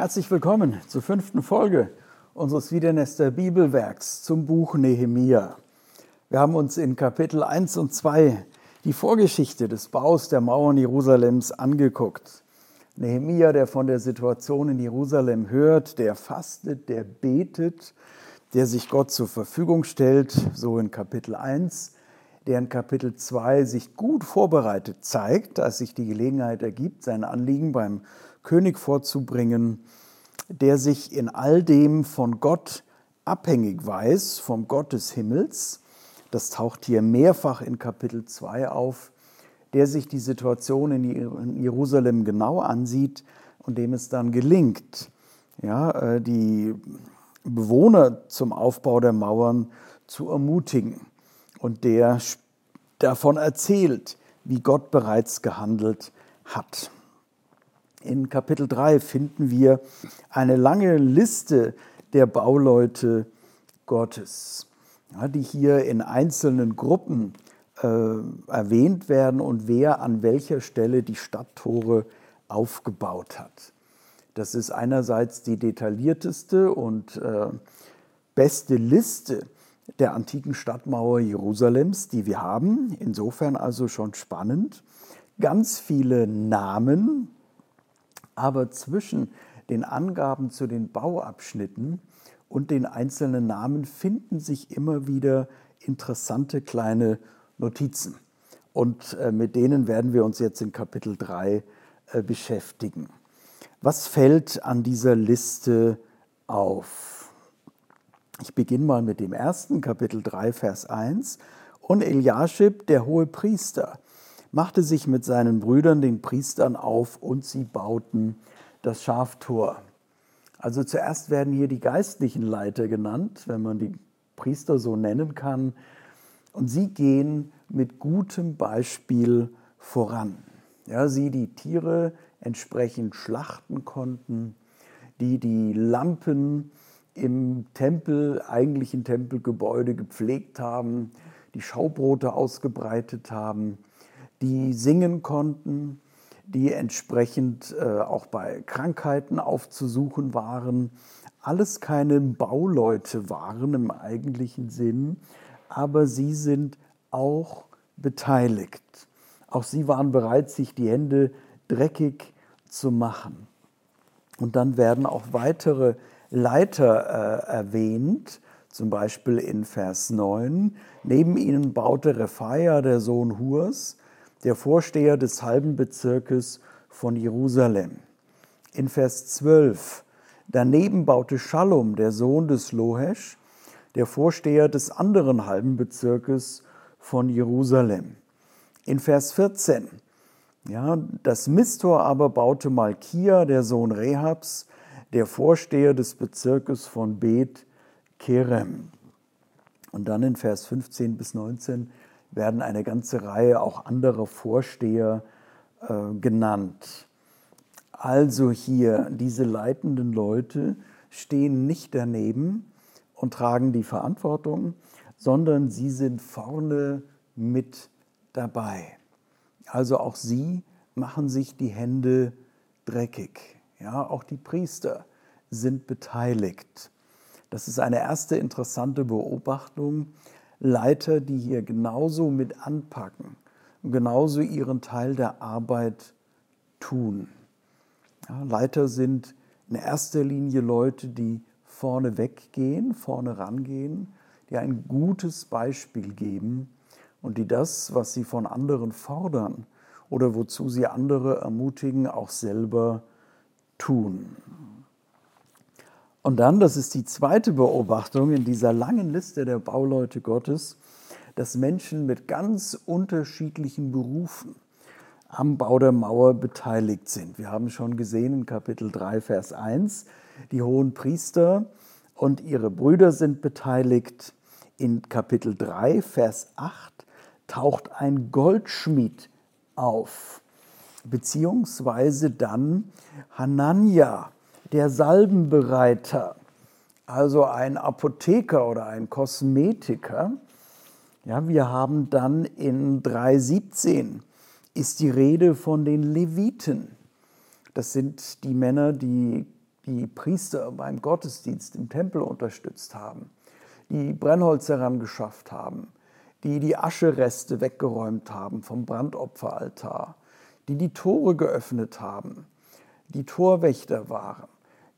Herzlich willkommen zur fünften Folge unseres Wiedernester Bibelwerks zum Buch Nehemia. Wir haben uns in Kapitel 1 und 2 die Vorgeschichte des Baus der Mauern Jerusalems angeguckt. Nehemia, der von der Situation in Jerusalem hört, der fastet, der betet, der sich Gott zur Verfügung stellt, so in Kapitel 1, der in Kapitel 2 sich gut vorbereitet zeigt, als sich die Gelegenheit ergibt, sein Anliegen beim König vorzubringen, der sich in all dem von Gott abhängig weiß, vom Gott des Himmels. Das taucht hier mehrfach in Kapitel 2 auf, der sich die Situation in Jerusalem genau ansieht und dem es dann gelingt, ja, äh, die Bewohner zum Aufbau der Mauern zu ermutigen und der davon erzählt, wie Gott bereits gehandelt hat. In Kapitel 3 finden wir eine lange Liste der Bauleute Gottes, die hier in einzelnen Gruppen äh, erwähnt werden und wer an welcher Stelle die Stadttore aufgebaut hat. Das ist einerseits die detaillierteste und äh, beste Liste der antiken Stadtmauer Jerusalems, die wir haben. Insofern also schon spannend. Ganz viele Namen, aber zwischen den Angaben zu den Bauabschnitten und den einzelnen Namen finden sich immer wieder interessante kleine Notizen. Und äh, mit denen werden wir uns jetzt in Kapitel 3 äh, beschäftigen. Was fällt an dieser Liste auf? Ich beginne mal mit dem ersten, Kapitel 3, Vers 1. Und Eliaschib, der hohe Priester, machte sich mit seinen Brüdern, den Priestern, auf und sie bauten das Schaftor. Also zuerst werden hier die geistlichen Leiter genannt, wenn man die Priester so nennen kann. Und sie gehen mit gutem Beispiel voran. Ja, sie, die Tiere entsprechend schlachten konnten, die die Lampen im Tempel, eigentlichen Tempelgebäude gepflegt haben, die Schaubrote ausgebreitet haben, die singen konnten, die entsprechend äh, auch bei Krankheiten aufzusuchen waren. Alles keine Bauleute waren im eigentlichen Sinn, aber sie sind auch beteiligt. Auch sie waren bereit, sich die Hände dreckig zu machen. Und dann werden auch weitere Leiter äh, erwähnt, zum Beispiel in Vers 9. Neben ihnen baute Rephaia, der Sohn Hurs, der Vorsteher des halben Bezirkes von Jerusalem. In Vers 12. Daneben baute Schallum, der Sohn des Lohesch, der Vorsteher des anderen halben Bezirkes von Jerusalem. In Vers 14. Ja, das Mistor aber baute Malkia, der Sohn Rehabs, der Vorsteher des Bezirkes von Bet Kerem. Und dann in Vers 15 bis 19 werden eine ganze Reihe auch anderer Vorsteher äh, genannt. Also hier, diese leitenden Leute stehen nicht daneben und tragen die Verantwortung, sondern sie sind vorne mit dabei. Also auch sie machen sich die Hände dreckig. Ja, auch die Priester sind beteiligt. Das ist eine erste interessante Beobachtung, Leiter, die hier genauso mit anpacken und genauso ihren Teil der Arbeit tun. Ja, Leiter sind in erster Linie Leute, die vorne weggehen, vorne rangehen, die ein gutes Beispiel geben und die das, was sie von anderen fordern oder wozu sie andere ermutigen, auch selber tun. Und dann, das ist die zweite Beobachtung in dieser langen Liste der Bauleute Gottes, dass Menschen mit ganz unterschiedlichen Berufen am Bau der Mauer beteiligt sind. Wir haben schon gesehen in Kapitel 3, Vers 1, die hohen Priester und ihre Brüder sind beteiligt. In Kapitel 3, Vers 8 taucht ein Goldschmied auf, beziehungsweise dann Hanania der Salbenbereiter, also ein Apotheker oder ein Kosmetiker. Ja, wir haben dann in 3.17 ist die Rede von den Leviten. Das sind die Männer, die die Priester beim Gottesdienst im Tempel unterstützt haben, die Brennholz herangeschafft haben, die die Aschereste weggeräumt haben vom Brandopferaltar, die die Tore geöffnet haben, die Torwächter waren,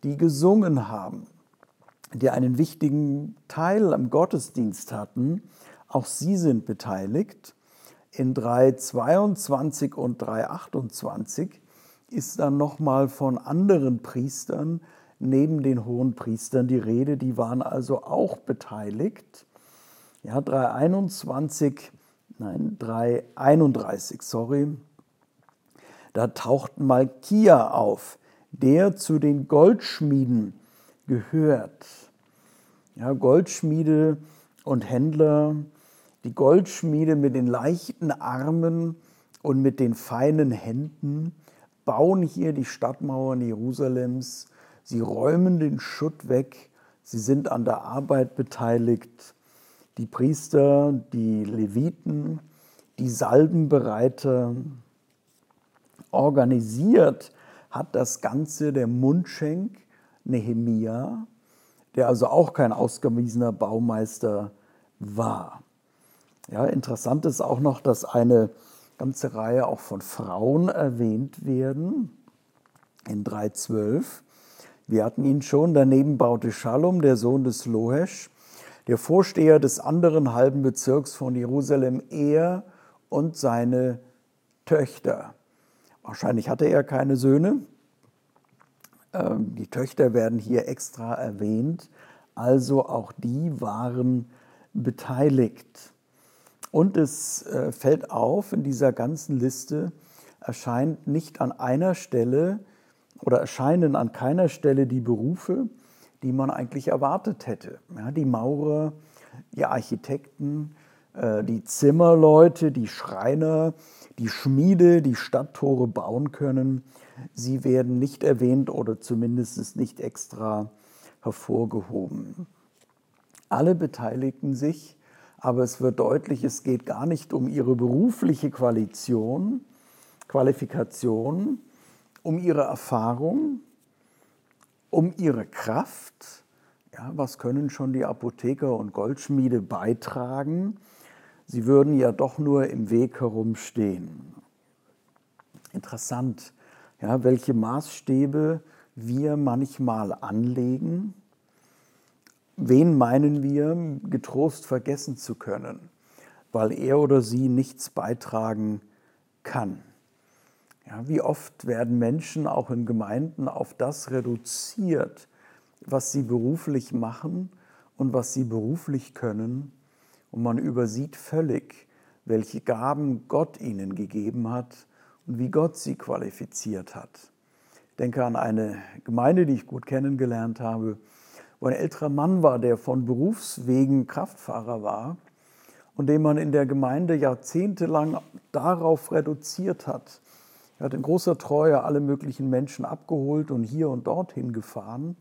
die gesungen haben, die einen wichtigen Teil am Gottesdienst hatten, auch sie sind beteiligt. In 3.22 und 3.28 ist dann nochmal von anderen Priestern neben den hohen Priestern die Rede, die waren also auch beteiligt. Ja, 3.21, nein, 3.31, sorry, da taucht Malkia auf, der zu den Goldschmieden gehört. Ja, Goldschmiede und Händler, die Goldschmiede mit den leichten Armen und mit den feinen Händen bauen hier die Stadtmauern Jerusalems. Sie räumen den Schutt weg. Sie sind an der Arbeit beteiligt. Die Priester, die Leviten, die Salbenbereiter. Organisiert hat das Ganze der Mundschenk Nehemia, der also auch kein ausgewiesener Baumeister war. Ja, interessant ist auch noch, dass eine ganze Reihe auch von Frauen erwähnt werden in 3.12. Wir hatten ihn schon, daneben baute Shalom, der Sohn des Lohesch, der Vorsteher des anderen halben Bezirks von Jerusalem, er und seine Töchter. Wahrscheinlich hatte er keine Söhne, ähm, die Töchter werden hier extra erwähnt, also auch die waren beteiligt. Und es äh, fällt auf, in dieser ganzen Liste erscheint nicht an einer Stelle oder erscheinen an keiner Stelle die Berufe, die man eigentlich erwartet hätte. Ja, die Maurer, die Architekten, äh, die Zimmerleute, die Schreiner, die Schmiede, die Stadttore bauen können, sie werden nicht erwähnt oder zumindest nicht extra hervorgehoben. Alle beteiligen sich, aber es wird deutlich, es geht gar nicht um ihre berufliche Qualifikation, Qualifikation, um ihre Erfahrung, um ihre Kraft. Ja, was können schon die Apotheker und Goldschmiede beitragen? Sie würden ja doch nur im Weg herumstehen. Interessant, ja, welche Maßstäbe wir manchmal anlegen. Wen meinen wir getrost vergessen zu können, weil er oder sie nichts beitragen kann? Ja, wie oft werden Menschen auch in Gemeinden auf das reduziert, was sie beruflich machen und was sie beruflich können, und man übersieht völlig, welche Gaben Gott ihnen gegeben hat und wie Gott sie qualifiziert hat. Ich denke an eine Gemeinde, die ich gut kennengelernt habe, wo ein älterer Mann war, der von Berufswegen Kraftfahrer war und den man in der Gemeinde jahrzehntelang darauf reduziert hat. Er hat in großer Treue alle möglichen Menschen abgeholt und hier und dorthin gefahren,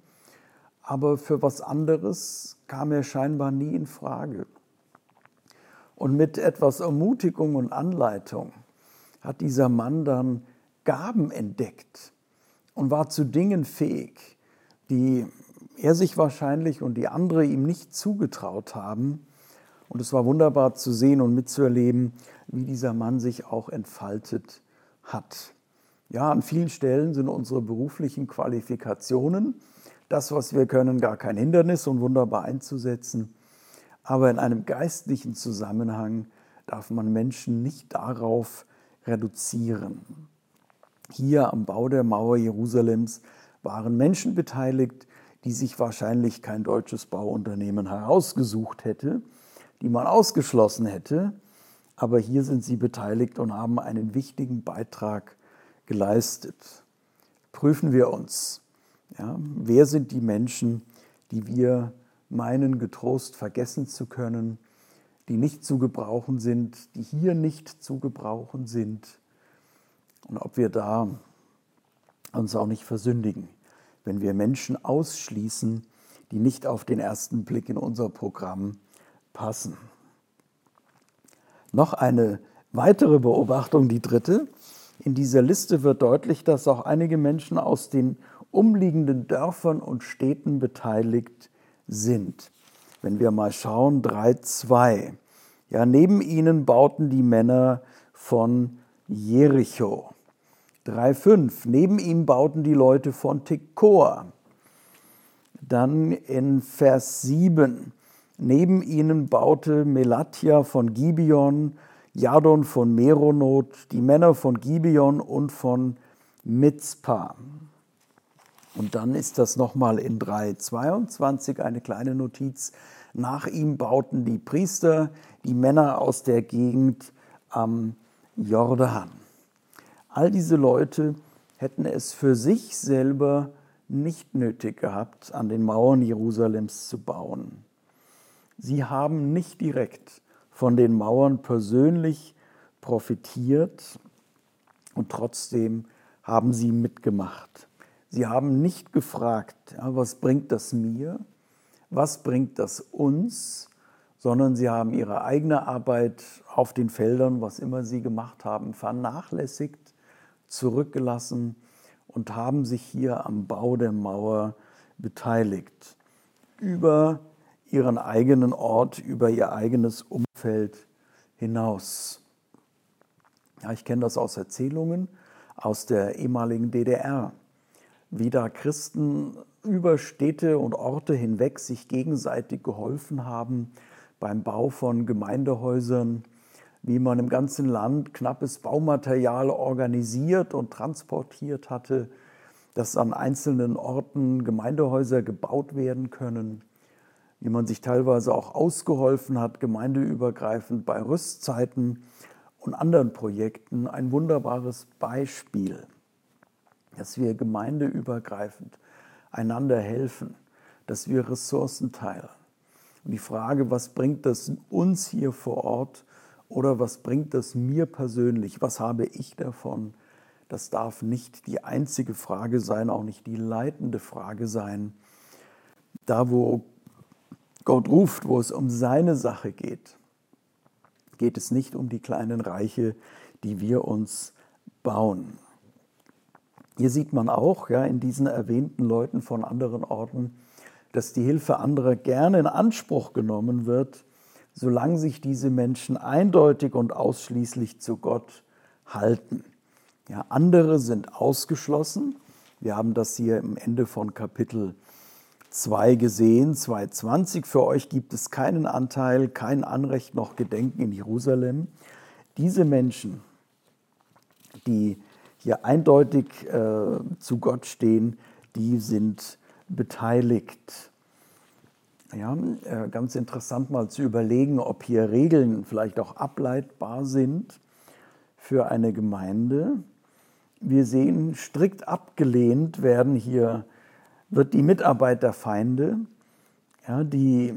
aber für was anderes kam er scheinbar nie in Frage. Und mit etwas Ermutigung und Anleitung hat dieser Mann dann Gaben entdeckt und war zu Dingen fähig, die er sich wahrscheinlich und die andere ihm nicht zugetraut haben. Und es war wunderbar zu sehen und mitzuerleben, wie dieser Mann sich auch entfaltet hat. Ja, an vielen Stellen sind unsere beruflichen Qualifikationen, das, was wir können, gar kein Hindernis und wunderbar einzusetzen. Aber in einem geistlichen Zusammenhang darf man Menschen nicht darauf reduzieren. Hier am Bau der Mauer Jerusalems waren Menschen beteiligt, die sich wahrscheinlich kein deutsches Bauunternehmen herausgesucht hätte, die man ausgeschlossen hätte, aber hier sind sie beteiligt und haben einen wichtigen Beitrag geleistet. Prüfen wir uns. Ja, wer sind die Menschen, die wir meinen, getrost vergessen zu können, die nicht zu gebrauchen sind, die hier nicht zu gebrauchen sind. Und ob wir da uns auch nicht versündigen, wenn wir Menschen ausschließen, die nicht auf den ersten Blick in unser Programm passen. Noch eine weitere Beobachtung, die dritte. In dieser Liste wird deutlich, dass auch einige Menschen aus den umliegenden Dörfern und Städten beteiligt sind. Wenn wir mal schauen, 3.2. Ja, neben ihnen bauten die Männer von Jericho. 3.5. Neben ihm bauten die Leute von Tekoa. Dann in Vers 7. Neben ihnen baute Melatia von Gibeon, Jadon von Meronot, die Männer von Gibeon und von Mitzpah. Und dann ist das nochmal in 3.22 eine kleine Notiz. Nach ihm bauten die Priester, die Männer aus der Gegend am Jordan. All diese Leute hätten es für sich selber nicht nötig gehabt, an den Mauern Jerusalems zu bauen. Sie haben nicht direkt von den Mauern persönlich profitiert und trotzdem haben sie mitgemacht. Sie haben nicht gefragt, was bringt das mir, was bringt das uns, sondern sie haben ihre eigene Arbeit auf den Feldern, was immer sie gemacht haben, vernachlässigt, zurückgelassen und haben sich hier am Bau der Mauer beteiligt. Über ihren eigenen Ort, über ihr eigenes Umfeld hinaus. Ja, ich kenne das aus Erzählungen aus der ehemaligen DDR wie da Christen über Städte und Orte hinweg sich gegenseitig geholfen haben beim Bau von Gemeindehäusern, wie man im ganzen Land knappes Baumaterial organisiert und transportiert hatte, dass an einzelnen Orten Gemeindehäuser gebaut werden können, wie man sich teilweise auch ausgeholfen hat, gemeindeübergreifend bei Rüstzeiten und anderen Projekten. Ein wunderbares Beispiel dass wir gemeindeübergreifend einander helfen, dass wir Ressourcen teilen. Und die Frage, was bringt das uns hier vor Ort oder was bringt das mir persönlich, was habe ich davon, das darf nicht die einzige Frage sein, auch nicht die leitende Frage sein. Da, wo Gott ruft, wo es um seine Sache geht, geht es nicht um die kleinen Reiche, die wir uns bauen. Hier sieht man auch ja, in diesen erwähnten Leuten von anderen Orten, dass die Hilfe anderer gerne in Anspruch genommen wird, solange sich diese Menschen eindeutig und ausschließlich zu Gott halten. Ja, andere sind ausgeschlossen. Wir haben das hier im Ende von Kapitel 2 gesehen, 2.20. Für euch gibt es keinen Anteil, kein Anrecht noch Gedenken in Jerusalem. Diese Menschen, die hier eindeutig äh, zu Gott stehen, die sind beteiligt. Ja, äh, ganz interessant mal zu überlegen, ob hier Regeln vielleicht auch ableitbar sind für eine Gemeinde. Wir sehen, strikt abgelehnt werden hier, wird die Mitarbeit der Feinde, ja, die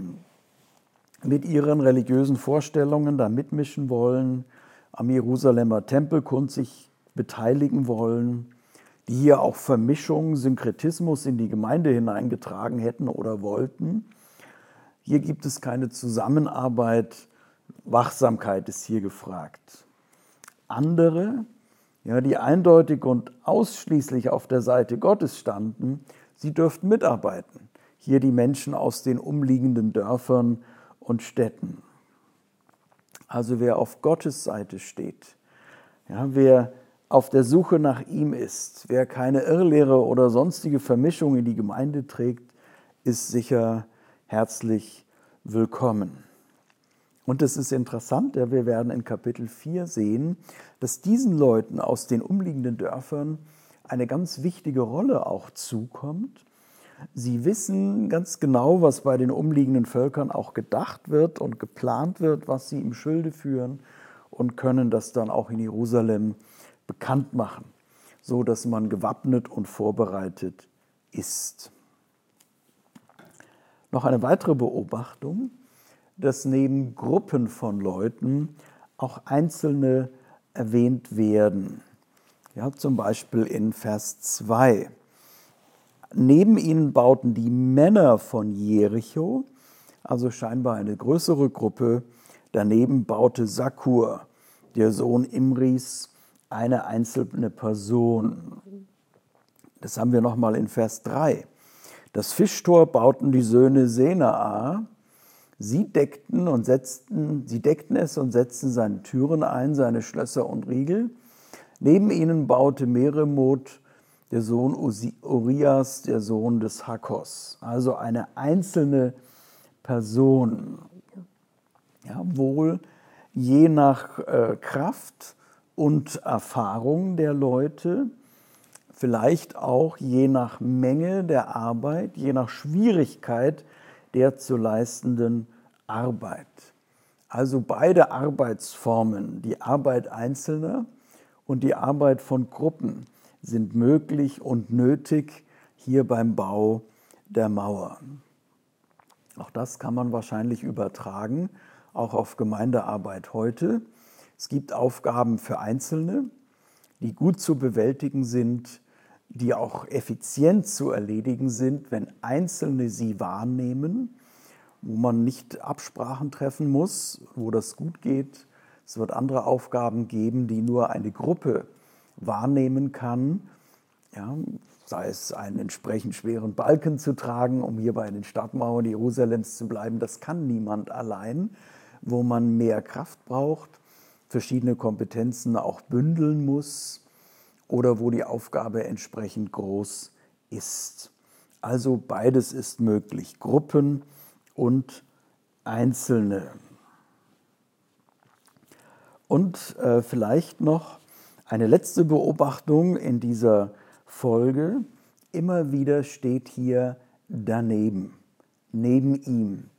mit ihren religiösen Vorstellungen da mitmischen wollen, am Jerusalemer Tempelkund sich beteiligen wollen, die hier auch Vermischung, Synkretismus in die Gemeinde hineingetragen hätten oder wollten. Hier gibt es keine Zusammenarbeit, Wachsamkeit ist hier gefragt. Andere, ja, die eindeutig und ausschließlich auf der Seite Gottes standen, sie dürften mitarbeiten. Hier die Menschen aus den umliegenden Dörfern und Städten. Also wer auf Gottes Seite steht, ja, wer auf der Suche nach ihm ist, wer keine Irrlehre oder sonstige Vermischung in die Gemeinde trägt, ist sicher herzlich willkommen. Und es ist interessant, ja, wir werden in Kapitel 4 sehen, dass diesen Leuten aus den umliegenden Dörfern eine ganz wichtige Rolle auch zukommt. Sie wissen ganz genau, was bei den umliegenden Völkern auch gedacht wird und geplant wird, was sie im Schilde führen und können das dann auch in Jerusalem bekannt machen, so dass man gewappnet und vorbereitet ist. Noch eine weitere Beobachtung, dass neben Gruppen von Leuten auch Einzelne erwähnt werden. Ja, zum Beispiel in Vers 2. Neben ihnen bauten die Männer von Jericho, also scheinbar eine größere Gruppe. Daneben baute Sakur, der Sohn Imris, eine einzelne Person. Das haben wir nochmal in Vers 3. Das Fischtor bauten die Söhne Senaa. Sie deckten und setzten, sie deckten es und setzten seine Türen ein, seine Schlösser und Riegel. Neben ihnen baute Meremot, der Sohn Urias, der Sohn des Hakos. Also eine einzelne Person. Ja, wohl je nach äh, Kraft und Erfahrung der Leute, vielleicht auch je nach Menge der Arbeit, je nach Schwierigkeit der zu leistenden Arbeit. Also beide Arbeitsformen, die Arbeit Einzelner und die Arbeit von Gruppen, sind möglich und nötig hier beim Bau der Mauer. Auch das kann man wahrscheinlich übertragen, auch auf Gemeindearbeit heute. Es gibt Aufgaben für Einzelne, die gut zu bewältigen sind, die auch effizient zu erledigen sind, wenn Einzelne sie wahrnehmen, wo man nicht Absprachen treffen muss, wo das gut geht. Es wird andere Aufgaben geben, die nur eine Gruppe wahrnehmen kann. Ja, sei es einen entsprechend schweren Balken zu tragen, um hier bei den Stadtmauern Jerusalems zu bleiben, das kann niemand allein, wo man mehr Kraft braucht, verschiedene Kompetenzen auch bündeln muss oder wo die Aufgabe entsprechend groß ist. Also beides ist möglich, Gruppen und Einzelne. Und äh, vielleicht noch eine letzte Beobachtung in dieser Folge. Immer wieder steht hier daneben, neben ihm.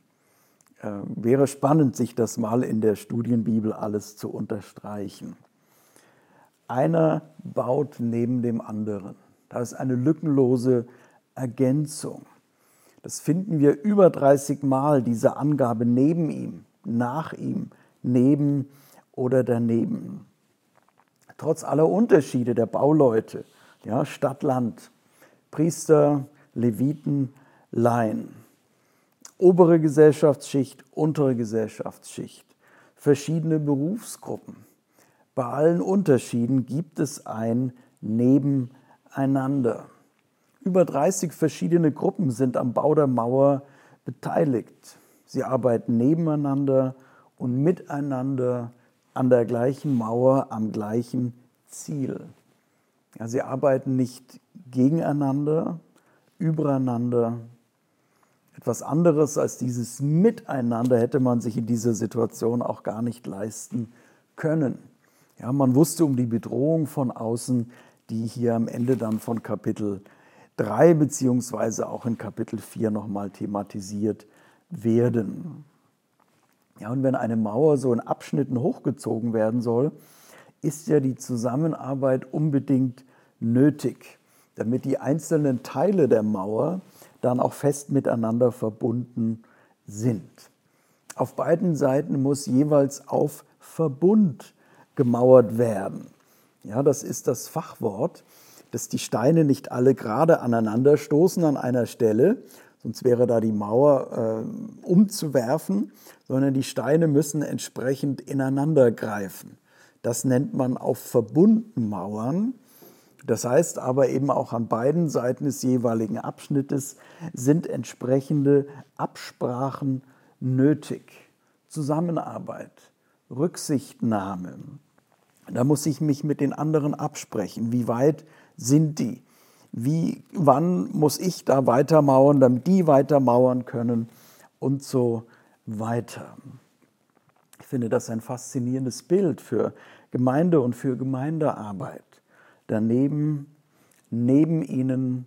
Äh, wäre spannend, sich das mal in der Studienbibel alles zu unterstreichen. Einer baut neben dem anderen. Da ist eine lückenlose Ergänzung. Das finden wir über 30 Mal, diese Angabe neben ihm, nach ihm, neben oder daneben. Trotz aller Unterschiede der Bauleute, ja, Stadt, Land, Priester, Leviten, Laien, obere Gesellschaftsschicht, untere Gesellschaftsschicht, verschiedene Berufsgruppen. Bei allen Unterschieden gibt es ein Nebeneinander. Über 30 verschiedene Gruppen sind am Bau der Mauer beteiligt. Sie arbeiten nebeneinander und miteinander an der gleichen Mauer, am gleichen Ziel. Ja, sie arbeiten nicht gegeneinander, übereinander. Etwas anderes als dieses Miteinander hätte man sich in dieser Situation auch gar nicht leisten können. Ja, man wusste um die Bedrohung von außen, die hier am Ende dann von Kapitel 3 beziehungsweise auch in Kapitel 4 nochmal thematisiert werden. Ja, und wenn eine Mauer so in Abschnitten hochgezogen werden soll, ist ja die Zusammenarbeit unbedingt nötig, damit die einzelnen Teile der Mauer dann auch fest miteinander verbunden sind. Auf beiden Seiten muss jeweils auf Verbund gemauert werden. Ja, das ist das Fachwort dass die Steine nicht alle gerade aneinander stoßen an einer Stelle, sonst wäre da die Mauer äh, umzuwerfen, sondern die Steine müssen entsprechend ineinander greifen. Das nennt man auf Verbundmauern. Das heißt aber eben auch an beiden Seiten des jeweiligen Abschnittes sind entsprechende Absprachen nötig. Zusammenarbeit, Rücksichtnahme. Da muss ich mich mit den anderen absprechen. Wie weit sind die? Wie, wann muss ich da weitermauern, damit die weitermauern können und so weiter. Ich finde das ein faszinierendes Bild für Gemeinde und für Gemeindearbeit. Daneben, neben ihnen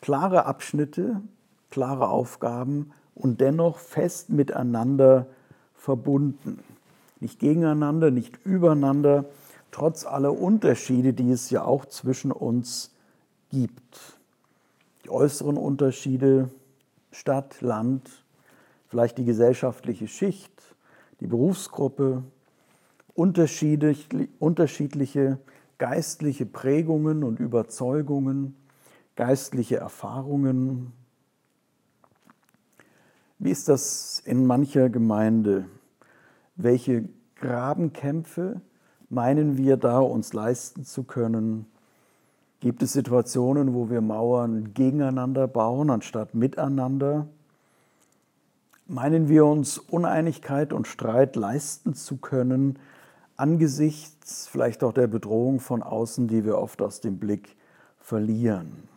klare Abschnitte, klare Aufgaben und dennoch fest miteinander verbunden. Nicht gegeneinander, nicht übereinander, trotz aller Unterschiede, die es ja auch zwischen uns gibt. Die äußeren Unterschiede, Stadt, Land, vielleicht die gesellschaftliche Schicht, die Berufsgruppe, unterschiedliche geistliche Prägungen und Überzeugungen, geistliche Erfahrungen. Wie ist das in mancher Gemeinde? Welche Grabenkämpfe meinen wir da uns leisten zu können, Gibt es Situationen, wo wir Mauern gegeneinander bauen, anstatt miteinander? Meinen wir uns Uneinigkeit und Streit leisten zu können, angesichts vielleicht auch der Bedrohung von außen, die wir oft aus dem Blick verlieren?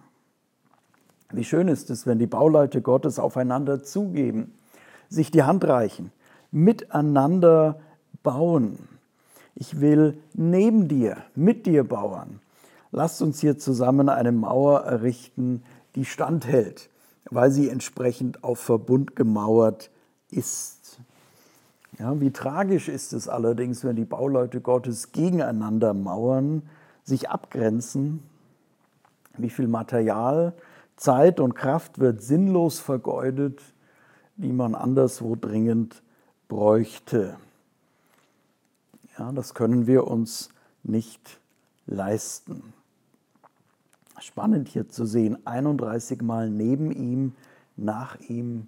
Wie schön ist es, wenn die Bauleute Gottes aufeinander zugeben, sich die Hand reichen, miteinander bauen. Ich will neben dir, mit dir bauen. Lasst uns hier zusammen eine Mauer errichten, die standhält, weil sie entsprechend auf Verbund gemauert ist. Ja, wie tragisch ist es allerdings, wenn die Bauleute Gottes gegeneinander mauern, sich abgrenzen. Wie viel Material, Zeit und Kraft wird sinnlos vergeudet, die man anderswo dringend bräuchte. Ja, das können wir uns nicht leisten. Spannend hier zu sehen, 31 Mal neben ihm, nach ihm,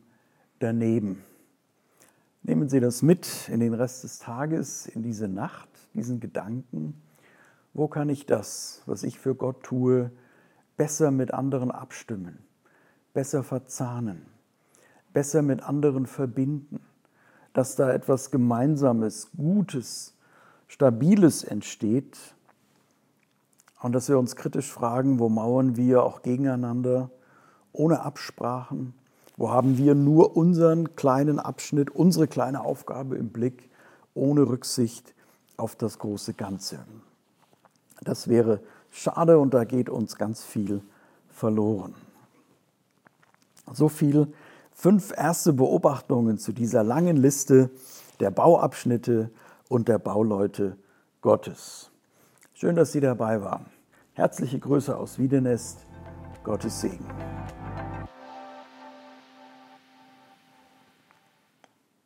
daneben. Nehmen Sie das mit in den Rest des Tages, in diese Nacht, diesen Gedanken. Wo kann ich das, was ich für Gott tue, besser mit anderen abstimmen, besser verzahnen, besser mit anderen verbinden, dass da etwas Gemeinsames, Gutes, Stabiles entsteht und dass wir uns kritisch fragen, wo mauern wir auch gegeneinander, ohne Absprachen, wo haben wir nur unseren kleinen Abschnitt, unsere kleine Aufgabe im Blick, ohne Rücksicht auf das große Ganze. Das wäre schade und da geht uns ganz viel verloren. So viel fünf erste Beobachtungen zu dieser langen Liste der Bauabschnitte und der Bauleute Gottes. Schön, dass Sie dabei waren. Herzliche Grüße aus Wiedenest. Gottes Segen.